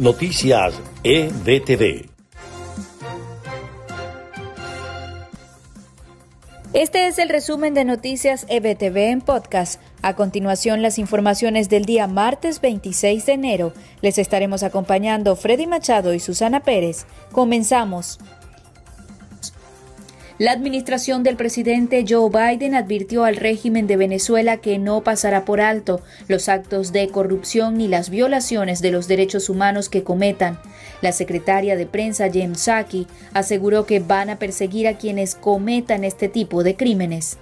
Noticias EBTV. Este es el resumen de Noticias EBTV en podcast. A continuación, las informaciones del día martes 26 de enero. Les estaremos acompañando Freddy Machado y Susana Pérez. Comenzamos. La administración del presidente Joe Biden advirtió al régimen de Venezuela que no pasará por alto los actos de corrupción ni las violaciones de los derechos humanos que cometan. La secretaria de prensa Jem Psaki aseguró que van a perseguir a quienes cometan este tipo de crímenes.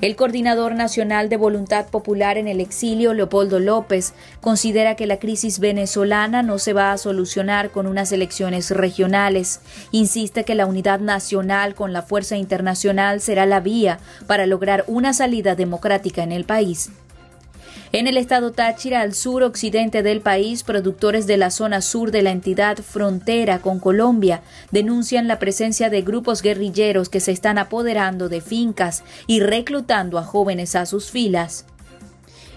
El coordinador nacional de Voluntad Popular en el exilio, Leopoldo López, considera que la crisis venezolana no se va a solucionar con unas elecciones regionales. Insiste que la unidad nacional con la fuerza internacional será la vía para lograr una salida democrática en el país. En el estado Táchira, al sur occidente del país, productores de la zona sur de la entidad frontera con Colombia denuncian la presencia de grupos guerrilleros que se están apoderando de fincas y reclutando a jóvenes a sus filas.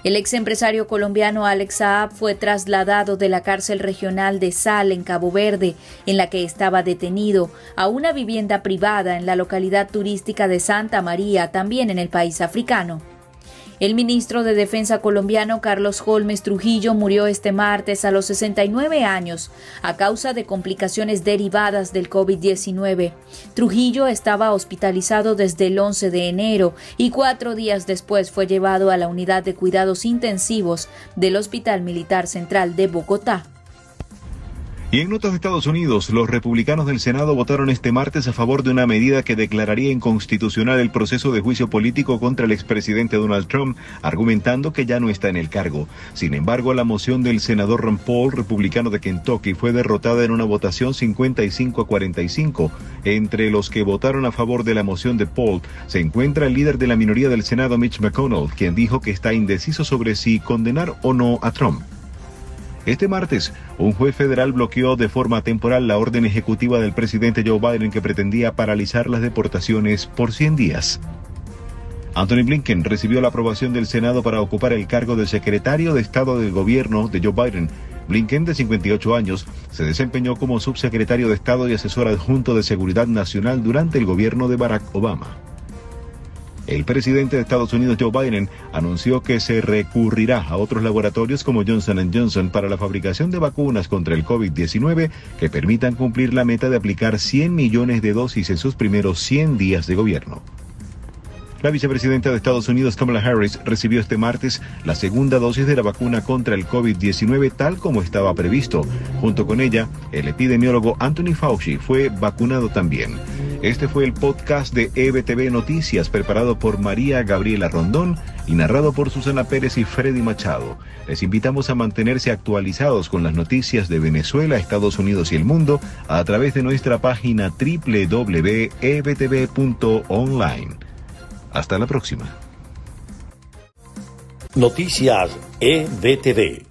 El ex empresario colombiano Alex Saab fue trasladado de la cárcel regional de Sal en Cabo Verde, en la que estaba detenido, a una vivienda privada en la localidad turística de Santa María, también en el país africano. El ministro de Defensa colombiano Carlos Holmes Trujillo murió este martes a los 69 años a causa de complicaciones derivadas del COVID-19. Trujillo estaba hospitalizado desde el 11 de enero y cuatro días después fue llevado a la unidad de cuidados intensivos del Hospital Militar Central de Bogotá. Y en notas de Estados Unidos, los republicanos del Senado votaron este martes a favor de una medida que declararía inconstitucional el proceso de juicio político contra el expresidente Donald Trump, argumentando que ya no está en el cargo. Sin embargo, la moción del senador Ron Paul, republicano de Kentucky, fue derrotada en una votación 55 a 45. Entre los que votaron a favor de la moción de Paul se encuentra el líder de la minoría del Senado, Mitch McConnell, quien dijo que está indeciso sobre si condenar o no a Trump. Este martes, un juez federal bloqueó de forma temporal la orden ejecutiva del presidente Joe Biden que pretendía paralizar las deportaciones por 100 días. Anthony Blinken recibió la aprobación del Senado para ocupar el cargo de secretario de Estado del gobierno de Joe Biden. Blinken, de 58 años, se desempeñó como subsecretario de Estado y asesor adjunto de Seguridad Nacional durante el gobierno de Barack Obama. El presidente de Estados Unidos, Joe Biden, anunció que se recurrirá a otros laboratorios como Johnson Johnson para la fabricación de vacunas contra el COVID-19 que permitan cumplir la meta de aplicar 100 millones de dosis en sus primeros 100 días de gobierno. La vicepresidenta de Estados Unidos, Kamala Harris, recibió este martes la segunda dosis de la vacuna contra el COVID-19 tal como estaba previsto. Junto con ella, el epidemiólogo Anthony Fauci fue vacunado también. Este fue el podcast de EBTV Noticias preparado por María Gabriela Rondón y narrado por Susana Pérez y Freddy Machado. Les invitamos a mantenerse actualizados con las noticias de Venezuela, Estados Unidos y el mundo a través de nuestra página www.ebtv.online. Hasta la próxima. Noticias EBTV.